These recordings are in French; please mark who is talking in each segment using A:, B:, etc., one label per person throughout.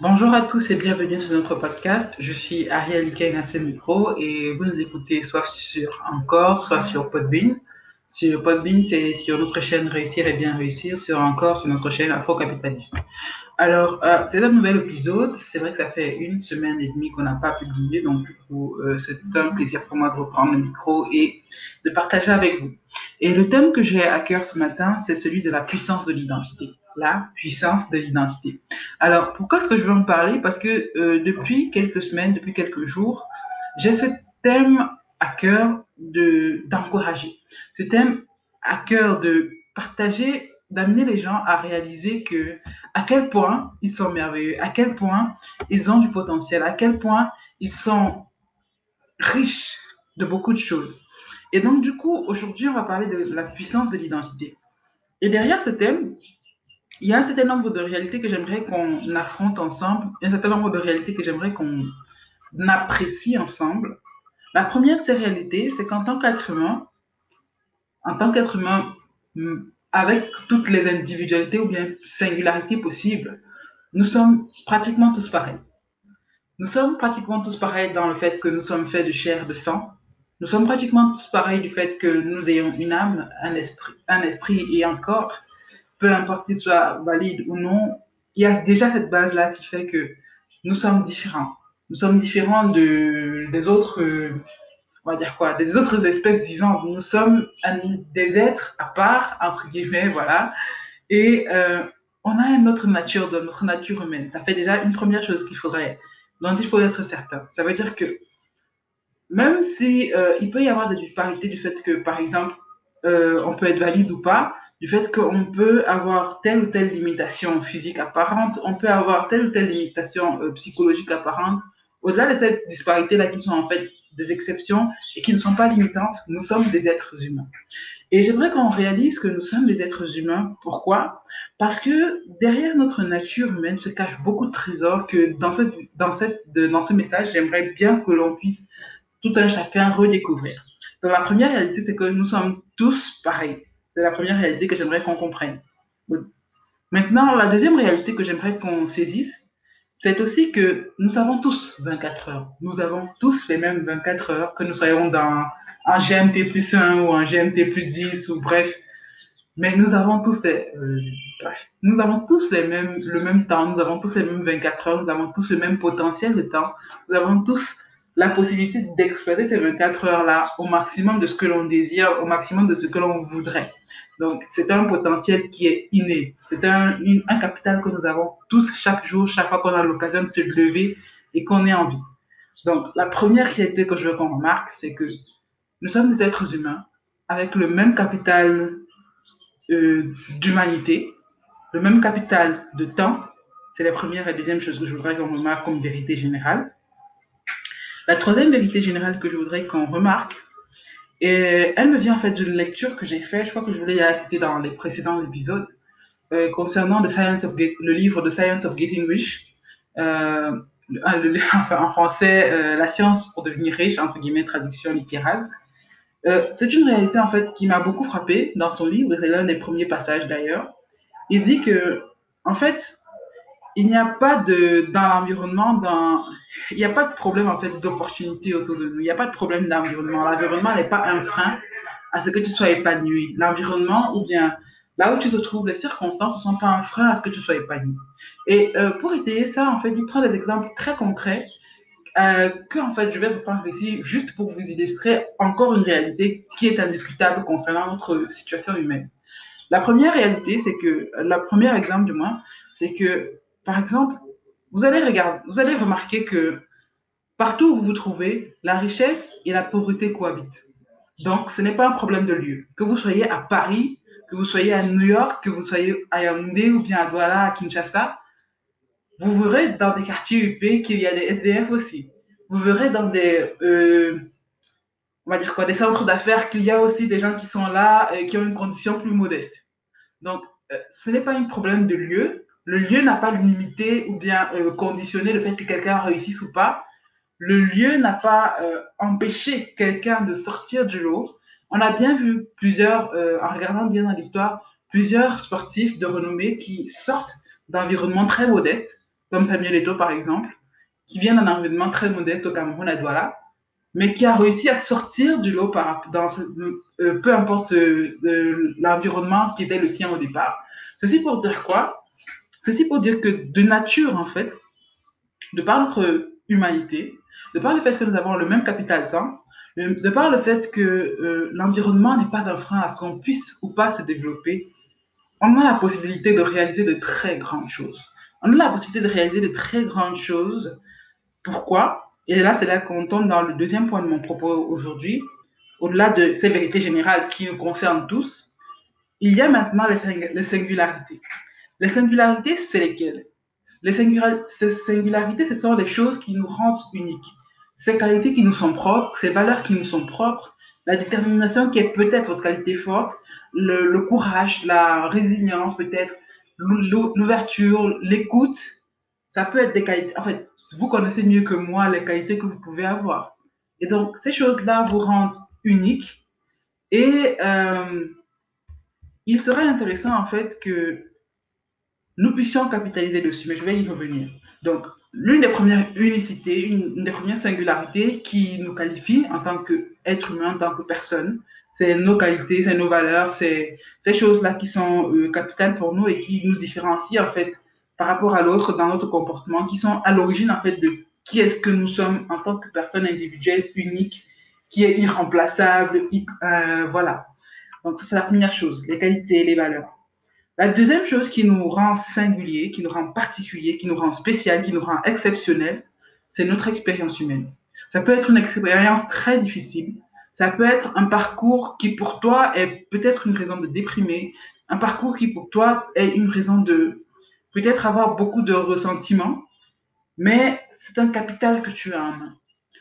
A: Bonjour à tous et bienvenue sur notre podcast. Je suis Ariel Ken à ce micro et vous nous écoutez soit sur Encore, soit sur Podbean. Sur Podbean, c'est sur notre chaîne Réussir et bien réussir. Sur Encore, sur notre chaîne Afro-Capitalisme. Alors, euh, c'est un nouvel épisode. C'est vrai que ça fait une semaine et demie qu'on n'a pas publié, donc du coup, euh, c'est un plaisir pour moi de reprendre le micro et de partager avec vous. Et le thème que j'ai à cœur ce matin, c'est celui de la puissance de l'identité la puissance de l'identité. Alors, pourquoi est-ce que je veux en parler? Parce que euh, depuis quelques semaines, depuis quelques jours, j'ai ce thème à cœur de d'encourager. Ce thème à cœur de partager, d'amener les gens à réaliser que à quel point ils sont merveilleux, à quel point ils ont du potentiel, à quel point ils sont riches de beaucoup de choses. Et donc, du coup, aujourd'hui, on va parler de la puissance de l'identité. Et derrière ce thème, il y a un certain nombre de réalités que j'aimerais qu'on affronte ensemble, un certain nombre de réalités que j'aimerais qu'on apprécie ensemble. La première de ces réalités, c'est qu'en tant qu'être humain, en tant qu'être humain, avec toutes les individualités ou bien singularités possibles, nous sommes pratiquement tous pareils. Nous sommes pratiquement tous pareils dans le fait que nous sommes faits de chair, de sang. Nous sommes pratiquement tous pareils du fait que nous ayons une âme, un esprit, un esprit et un corps peu importe qu'il soit valide ou non, il y a déjà cette base-là qui fait que nous sommes différents. Nous sommes différents de, des autres, euh, on va dire quoi, des autres espèces vivantes. Nous sommes des êtres à part, entre guillemets, voilà. Et euh, on a une autre nature, de notre nature humaine. Ça fait déjà une première chose qu'il faudrait, dont il faut être certain. Ça veut dire que même si euh, il peut y avoir des disparités du fait que, par exemple, on peut être valide ou pas, du fait qu'on peut avoir telle ou telle limitation physique apparente, on peut avoir telle ou telle limitation euh, psychologique apparente. Au-delà de cette disparité-là qui sont en fait des exceptions et qui ne sont pas limitantes, nous sommes des êtres humains. Et j'aimerais qu'on réalise que nous sommes des êtres humains. Pourquoi? Parce que derrière notre nature humaine se cachent beaucoup de trésors que dans, cette, dans, cette, dans ce message, j'aimerais bien que l'on puisse tout un chacun redécouvrir. Donc la première réalité, c'est que nous sommes tous pareils. C'est la première réalité que j'aimerais qu'on comprenne. Maintenant, la deuxième réalité que j'aimerais qu'on saisisse, c'est aussi que nous avons tous 24 heures. Nous avons tous les mêmes 24 heures, que nous soyons dans un GMT plus 1 ou un GMT plus 10 ou bref. Mais nous avons tous les, euh, nous avons tous les mêmes, le même temps, nous avons tous les mêmes 24 heures, nous avons tous le même potentiel de temps, nous avons tous la possibilité d'exploiter ces 24 heures-là au maximum de ce que l'on désire, au maximum de ce que l'on voudrait. Donc, c'est un potentiel qui est inné. C'est un, un capital que nous avons tous chaque jour, chaque fois qu'on a l'occasion de se lever et qu'on est en vie. Donc, la première réalité que je veux qu'on remarque, c'est que nous sommes des êtres humains avec le même capital euh, d'humanité, le même capital de temps. C'est la première et deuxième chose que je voudrais qu'on remarque comme vérité générale. La troisième vérité générale que je voudrais qu'on remarque, et elle me vient en fait d'une lecture que j'ai faite, je crois que je voulais la citer dans les précédents épisodes, euh, concernant Science le livre The Science of Getting Rich. Euh, en français, euh, La science pour devenir riche, entre guillemets, traduction littérale. c'est une réalité en fait qui m'a beaucoup frappé dans son livre, c'est l'un des premiers passages d'ailleurs. Il dit que, en fait, il n'y a pas de, dans l'environnement, dans, il n'y a pas de problème en fait d'opportunité autour de nous. Il n'y a pas de problème d'environnement. L'environnement n'est pas un frein à ce que tu sois épanoui. L'environnement ou bien là où tu te trouves, les circonstances ne sont pas un frein à ce que tu sois épanoui. Et euh, pour étayer ça, en fait, il prend des exemples très concrets euh, que en fait je vais vous prendre ici juste pour vous illustrer encore une réalité qui est indiscutable concernant notre situation humaine. La première réalité, c'est que, la première exemple du moins, c'est que par exemple, vous allez regarder, vous allez remarquer que partout où vous vous trouvez, la richesse et la pauvreté cohabitent. Donc, ce n'est pas un problème de lieu. Que vous soyez à Paris, que vous soyez à New York, que vous soyez à Yaoundé ou bien à Douala, à Kinshasa, vous verrez dans des quartiers UP qu'il y a des SDF aussi. Vous verrez dans des, euh, on va dire quoi, des centres d'affaires qu'il y a aussi des gens qui sont là et qui ont une condition plus modeste. Donc, euh, ce n'est pas un problème de lieu, le lieu n'a pas limité ou bien euh, conditionné le fait que quelqu'un réussisse ou pas. Le lieu n'a pas euh, empêché quelqu'un de sortir du lot. On a bien vu plusieurs, euh, en regardant bien dans l'histoire, plusieurs sportifs de renommée qui sortent d'environnement très modeste, comme Samuel Eto'o par exemple, qui vient d'un environnement très modeste au Cameroun, à Douala, mais qui a réussi à sortir du lot par, dans peu importe l'environnement qui était le sien au départ. Ceci pour dire quoi? Ceci pour dire que de nature, en fait, de par notre humanité, de par le fait que nous avons le même capital temps, de par le fait que euh, l'environnement n'est pas un frein à ce qu'on puisse ou pas se développer, on a la possibilité de réaliser de très grandes choses. On a la possibilité de réaliser de très grandes choses. Pourquoi? Et là, c'est là qu'on tombe dans le deuxième point de mon propos aujourd'hui. Au-delà de ces vérités générales qui nous concernent tous, il y a maintenant les, singularités. Les singularités, c'est lesquelles? Les singularités, ce sont les choses qui nous rendent uniques ces qualités qui nous sont propres, ces valeurs qui nous sont propres, la détermination qui est peut-être votre qualité forte, le, courage, la résilience peut-être, l'ouverture, l'écoute, ça peut être des qualités. En fait, vous connaissez mieux que moi les qualités que vous pouvez avoir. Et donc, ces choses-là vous rendent unique. Et euh, il serait intéressant, en fait, que nous puissions capitaliser dessus. Mais je vais y revenir. Donc, l'une des premières unicités, une, des premières singularités qui nous qualifie en tant qu'être humain, en tant que personne, c'est nos qualités, c'est nos valeurs, c'est ces choses-là qui sont euh, capitales pour nous et qui nous différencient en fait par rapport à l'autre dans notre comportement, qui sont à l'origine en fait de qui est-ce que nous sommes en tant que personne individuelle, unique, qui est irremplaçable, euh, voilà. Donc ça c'est la première chose, les qualités, les valeurs. La deuxième chose qui nous rend singulier, qui nous rend particulier, qui nous rend spécial, qui nous rend exceptionnel, c'est notre expérience humaine. Ça peut être une expérience très difficile. Ça peut être un parcours qui pour toi est peut-être une raison de déprimer, un parcours qui pour toi est une raison de peut-être avoir beaucoup de ressentiments, mais c'est un capital que tu as en main.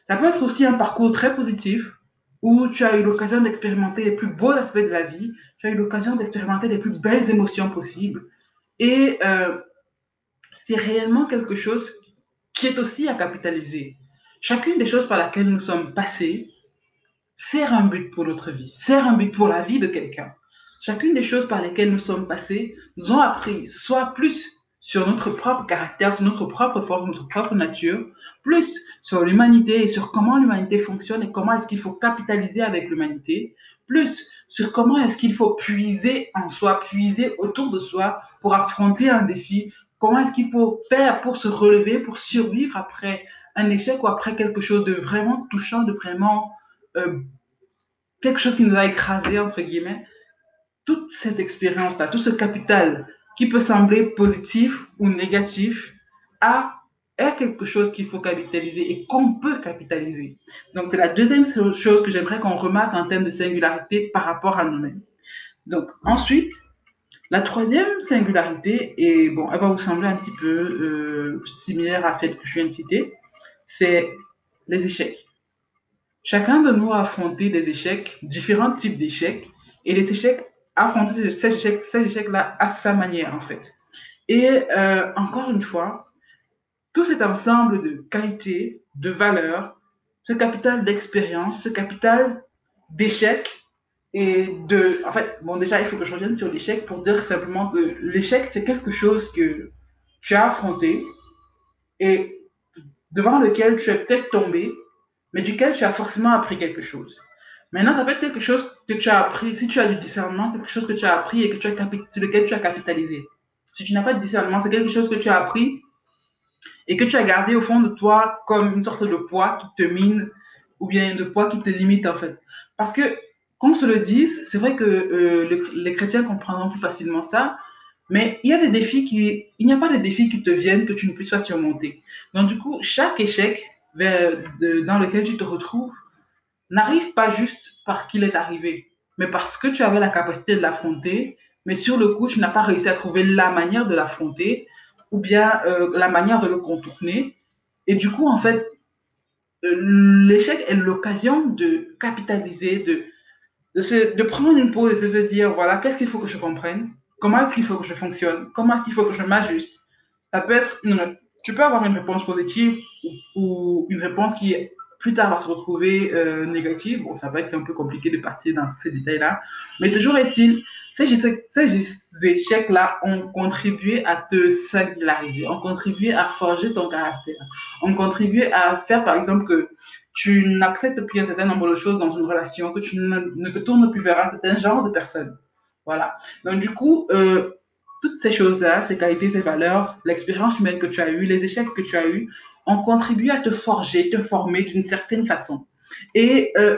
A: Ça peut être aussi un parcours très positif où tu as eu l'occasion d'expérimenter les plus beaux aspects de la vie, tu as eu l'occasion d'expérimenter les plus belles émotions possibles. Et euh, c'est réellement quelque chose qui est aussi à capitaliser. Chacune des choses par lesquelles nous sommes passés sert un but pour notre vie, sert un but pour la vie de quelqu'un. Chacune des choses par lesquelles nous sommes passés nous ont appris soit plus sur notre propre caractère, sur notre propre force, notre propre nature, plus sur l'humanité et sur comment l'humanité fonctionne et comment est-ce qu'il faut capitaliser avec l'humanité, plus sur comment est-ce qu'il faut puiser en soi, puiser autour de soi pour affronter un défi, comment est-ce qu'il faut faire pour se relever, pour survivre après un échec ou après quelque chose de vraiment touchant, de vraiment euh, quelque chose qui nous a écrasé, entre guillemets. Toute cette expérience-là, tout ce capital qui peut sembler positif ou négatif a est quelque chose qu'il faut capitaliser et qu'on peut capitaliser. Donc, c'est la deuxième chose que j'aimerais qu'on remarque en termes de singularité par rapport à nous-mêmes. Donc, ensuite, la troisième singularité, et bon, elle va vous sembler un petit peu euh, similaire à celle que je viens de citer, c'est les échecs. Chacun de nous a affronté des échecs, différents types d'échecs, et les échecs affronter ces échecs, ces échecs-là à sa manière, en fait. Et euh, encore une fois, tout cet ensemble de qualités, de valeurs, ce capital d'expérience, ce capital d'échecs et de... En fait, bon, déjà, il faut que je revienne sur l'échec pour dire simplement que l'échec, c'est quelque chose que tu as affronté et devant lequel tu es peut-être tombé, mais duquel tu as forcément appris quelque chose. Maintenant, ça peut être quelque chose que tu as appris, si tu as du discernement, quelque chose que tu as appris et sur lequel tu as capitalisé. Si tu n'as pas de discernement, c'est quelque chose que tu as appris et que tu as gardé au fond de toi comme une sorte de poids qui te mine ou bien de poids qui te limite en fait. Parce que, qu'on se le dise, c'est vrai que euh, les chrétiens comprendront plus facilement ça, mais il y a des défis qui, il n'y a pas de défis qui te viennent que tu ne puisses pas surmonter. Donc du coup, chaque échec dans lequel tu te retrouves n'arrive pas juste parce qu'il est arrivé, mais parce que tu avais la capacité de l'affronter, mais sur le coup, tu n'as pas réussi à trouver la manière de l'affronter ou bien euh, la manière de le contourner. Et du coup, en fait, euh, l'échec est l'occasion de capitaliser, de, de, prendre une pause et de se dire, voilà, qu'est-ce qu'il faut que je comprenne? Comment est-ce qu'il faut que je fonctionne? Comment est-ce qu'il faut que je m'ajuste? Ça peut être, tu peux avoir une réponse positive ou, ou une réponse qui est plus tard va se retrouver euh, négative. Bon, ça va être un peu compliqué de partir dans tous ces détails-là. Mais toujours est-il, ces, échecs-là ont contribué à te singulariser, ont contribué à forger ton caractère, ont contribué à faire, par exemple, que tu n'acceptes plus un certain nombre de choses dans une relation, que tu ne, te tournes plus vers un certain genre de personne. Voilà. Donc, du coup, euh, toutes ces choses-là, ces qualités, ces valeurs, l'expérience humaine que tu as eue, les échecs que tu as eus, ont contribué à te forger, te former d'une certaine façon. Et euh,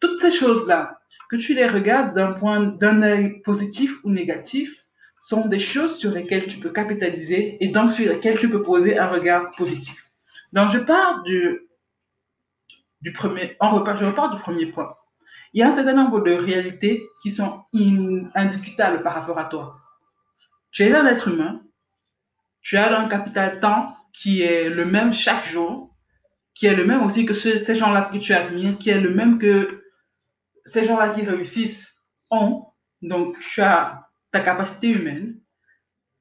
A: toutes ces choses-là, que tu les regardes d'un point, d'un œil positif ou négatif, sont des choses sur lesquelles tu peux capitaliser et donc sur lesquelles tu peux poser un regard positif. Donc je pars du, premier, repart, je repars du premier point. Il y a un certain nombre de réalités qui sont indiscutables par rapport à toi. Tu es un être humain, tu as un capital temps qui est le même chaque jour, qui est le même aussi que ces gens-là que tu admires, qui est le même que ces gens-là qui réussissent ont. Donc, tu as ta capacité humaine,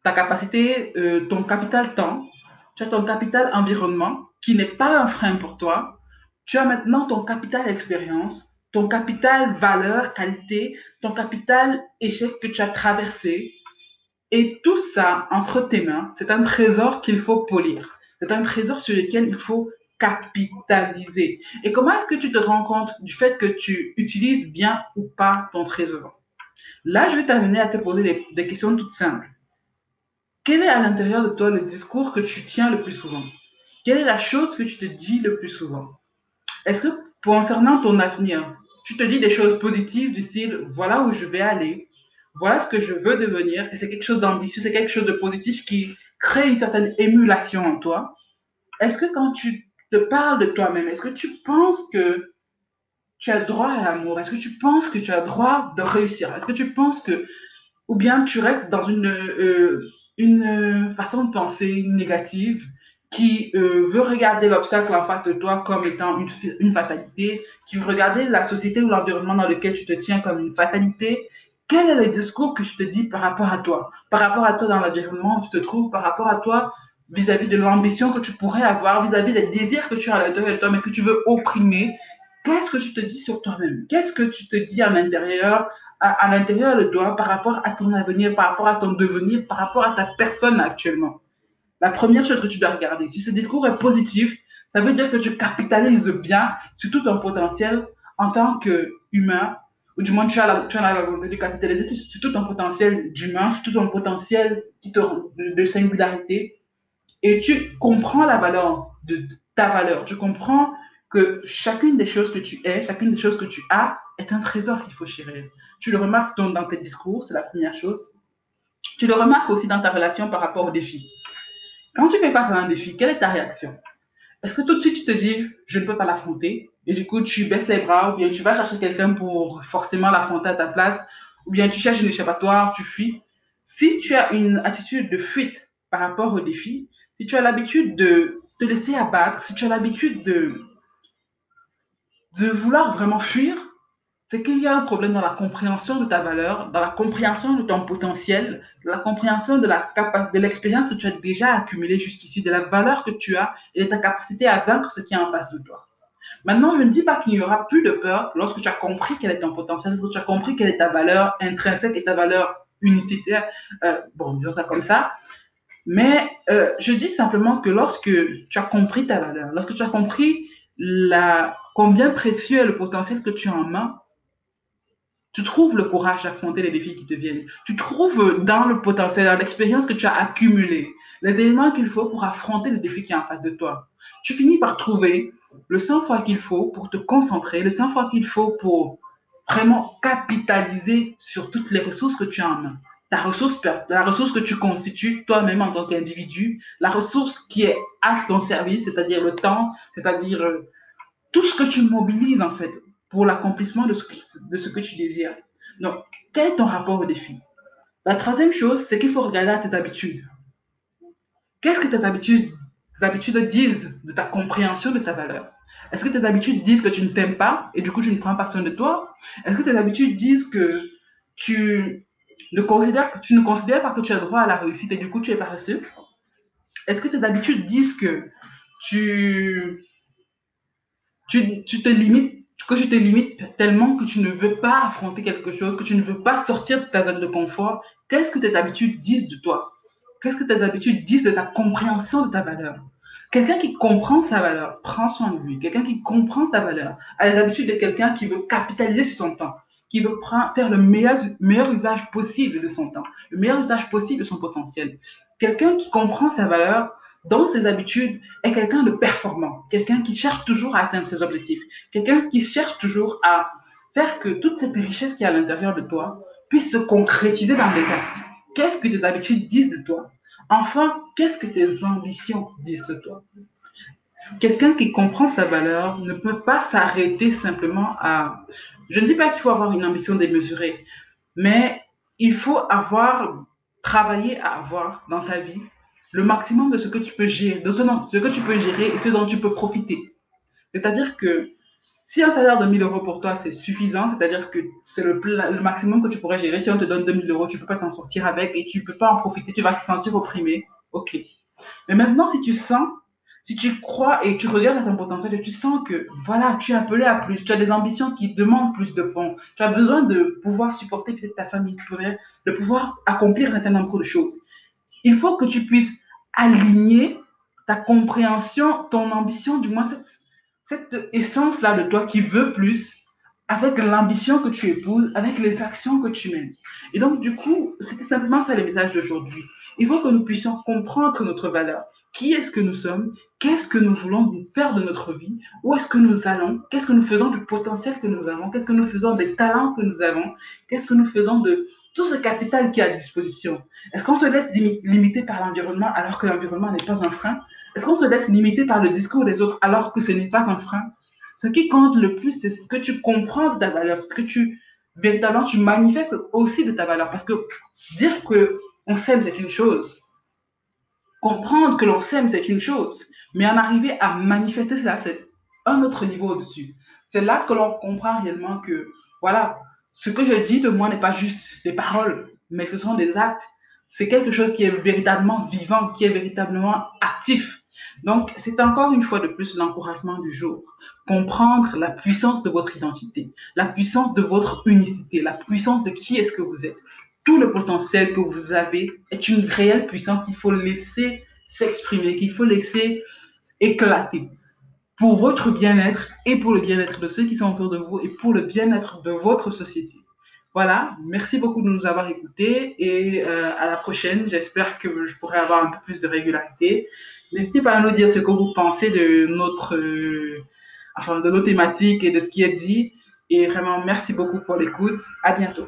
A: ta capacité, euh, ton capital temps, tu as ton capital environnement, qui n'est pas un frein pour toi. Tu as maintenant ton capital expérience, ton capital valeur, qualité, ton capital échec que tu as traversé, et tout ça entre tes mains, c'est un trésor qu'il faut polir. C'est un trésor sur lequel il faut capitaliser. Et comment est-ce que tu te rends compte du fait que tu utilises bien ou pas ton trésor? Là, je vais t'amener à te poser des, questions toutes simples. Quel est à l'intérieur de toi le discours que tu tiens le plus souvent? Quelle est la chose que tu te dis le plus souvent? Est-ce que concernant ton avenir, tu te dis des choses positives du style voilà où je vais aller, voilà ce que je veux devenir, et c'est quelque chose d'ambitieux, c'est quelque chose de positif qui crée une certaine émulation en toi. Est-ce que quand tu te parles de toi-même, est-ce que tu penses que tu as droit à l'amour? Est-ce que tu penses que tu as droit de réussir? Est-ce que tu penses que, ou bien tu restes dans une, euh, une façon de penser négative qui euh, veut regarder l'obstacle en face de toi comme étant une, une fatalité, qui veut regarder la société ou l'environnement dans lequel tu te tiens comme une fatalité, quel est le discours que je te dis par rapport à toi? Par rapport à toi dans l'environnement où tu te trouves, par rapport à toi vis-à-vis de l'ambition que tu pourrais avoir, vis-à-vis des désirs que tu as à l'intérieur de toi, mais que tu veux opprimer? Qu'est-ce que tu te dis sur toi-même? Qu'est-ce que tu te dis à l'intérieur, à, l'intérieur de toi par rapport à ton avenir, par rapport à ton devenir, par rapport à ta personne actuellement? La première chose que tu dois regarder, si ce discours est positif, ça veut dire que tu capitalises bien sur tout ton potentiel en tant qu'humain, ou du moins tu as la, tu as la volonté de capitaliser sur tout ton potentiel d'humain, sur tout ton potentiel qui te, de, de singularité, et tu comprends la valeur de ta valeur. Tu comprends que chacune des choses que tu es, chacune des choses que tu as, est un trésor qu'il faut chérir. Tu le remarques donc dans tes discours, c'est la première chose. Tu le remarques aussi dans ta relation par rapport au défi. Quand tu fais face à un défi, quelle est ta réaction? Est-ce que tout de suite tu te dis, je ne peux pas l'affronter? Et du coup, tu baisses les bras, ou bien tu vas chercher quelqu'un pour forcément l'affronter à ta place, ou bien tu cherches une échappatoire, tu fuis. Si tu as une attitude de fuite par rapport au défi, si tu as l'habitude de te laisser abattre, si tu as l'habitude de, de vouloir vraiment fuir, c'est qu'il y a un problème dans la compréhension de ta valeur, dans la compréhension de ton potentiel, dans la compréhension de la de l'expérience que tu as déjà accumulée jusqu'ici, de la valeur que tu as et de ta capacité à vaincre ce qui est en face de toi. Maintenant, ne dis pas qu'il n'y aura plus de peur lorsque tu as compris quel est ton potentiel, lorsque tu as compris quelle est ta valeur intrinsèque et ta valeur unicitaire. Euh, bon, disons ça comme ça. Mais euh, je dis simplement que lorsque tu as compris ta valeur, lorsque tu as compris la, combien précieux est le potentiel que tu as en main, tu trouves le courage d'affronter les défis qui te viennent. Tu trouves dans le potentiel, dans l'expérience que tu as accumulée, les éléments qu'il faut pour affronter le défi qui est en face de toi. Tu finis par trouver le sang-froid qu'il faut pour te concentrer, le sang-froid qu'il faut pour vraiment capitaliser sur toutes les ressources que tu as en main. Ta ressource, la ressource que tu constitues toi-même en tant qu'individu, la ressource qui est à ton service, c'est-à-dire le temps, c'est-à-dire euh, tout ce que tu mobilises en fait pour l'accomplissement de, de ce que tu désires. Donc, quel est ton rapport au défi? La troisième chose, c'est qu'il faut regarder à tes habitudes. Qu'est-ce que tes habitudes disent de ta compréhension de ta valeur? Est-ce que tes habitudes disent que tu ne t'aimes pas et du coup tu ne prends pas soin de toi? Est-ce que tes habitudes disent que tu ne, considères, tu ne considères pas que tu as droit à la réussite et du coup tu es paresseux? Est-ce que tes habitudes disent que tu, tu te limites, que tu te limites tellement que tu ne veux pas affronter quelque chose, que tu ne veux pas sortir de ta zone de confort, qu'est-ce que tes habitudes disent de toi? Qu'est-ce que tes habitudes disent de ta compréhension de ta valeur? Quelqu'un qui comprend sa valeur prend soin de lui. Quelqu'un qui comprend sa valeur a les habitudes de quelqu'un qui veut capitaliser sur son temps, qui veut faire le meilleur, meilleur usage possible de son temps, le meilleur usage possible de son potentiel. Quelqu'un qui comprend sa valeur dans ses habitudes est quelqu'un de performant, quelqu'un qui cherche toujours à atteindre ses objectifs, quelqu'un qui cherche toujours à faire que toute cette richesse qui est à l'intérieur de toi puisse se concrétiser dans des actes. Qu'est-ce que tes habitudes disent de toi? Enfin, qu'est-ce que tes ambitions disent de toi? Quelqu'un qui comprend sa valeur ne peut pas s'arrêter simplement à... Je ne dis pas qu'il faut avoir une ambition démesurée, mais il faut avoir, travaillé à avoir dans ta vie le maximum de ce que tu peux gérer, de ce, ce que tu peux gérer et ce dont tu peux profiter. C'est-à-dire que si un salaire de 1000 euros pour toi, c'est suffisant, c'est-à-dire que c'est le, maximum que tu pourrais gérer. Si on te donne 2000 euros, tu ne peux pas t'en sortir avec et tu ne peux pas en profiter, tu vas te sentir opprimé. Ok. Mais maintenant, si tu sens, si tu crois et tu regardes à ton potentiel et tu sens que, voilà, tu es appelé à plus, tu as des ambitions qui demandent plus de fonds, tu as besoin de pouvoir supporter peut-être ta famille, de pouvoir accomplir un certain nombre de choses. Il faut que tu puisses aligner ta compréhension, ton ambition, du moins cette cette essence-là de toi qui veut plus, avec l'ambition que tu épouses, avec les actions que tu mènes. Et donc, du coup, c'était simplement ça le message d'aujourd'hui. Il faut que nous puissions comprendre notre valeur. Qui est-ce que nous sommes? Qu'est-ce que nous voulons faire de notre vie? Où est-ce que nous allons? Qu'est-ce que nous faisons du potentiel que nous avons? Qu'est-ce que nous faisons des talents que nous avons? Qu'est-ce que nous faisons de tout ce capital qui est à disposition? Est-ce qu'on se laisse limiter par l'environnement alors que l'environnement n'est pas un frein? Est-ce qu'on se laisse limiter par le discours des autres alors que ce n'est pas un frein? Ce qui compte le plus, c'est ce que tu comprends de ta valeur, ce que tu véritablement tu manifestes aussi de ta valeur. Parce que dire que on s'aime, c'est une chose. Comprendre que l'on s'aime, c'est une chose. Mais en arriver à manifester cela, c'est un autre niveau au-dessus. C'est là que l'on comprend réellement que, voilà, ce que je dis de moi n'est pas juste des paroles, mais ce sont des actes. C'est quelque chose qui est véritablement vivant, qui est véritablement actif. Donc, c'est encore une fois de plus l'encouragement du jour. Comprendre la puissance de votre identité, la puissance de votre unicité, la puissance de qui est-ce que vous êtes. Tout le potentiel que vous avez est une réelle puissance qu'il faut laisser s'exprimer, qu'il faut laisser éclater pour votre bien-être et pour le bien-être de ceux qui sont autour de vous et pour le bien-être de votre société. Voilà, merci beaucoup de nous avoir écoutés et euh, à la prochaine. J'espère que je pourrai avoir un peu plus de régularité. N'hésitez pas à nous dire ce que vous pensez de notre, euh, enfin, de nos thématiques et de ce qui est dit. Et vraiment, merci beaucoup pour l'écoute. À bientôt.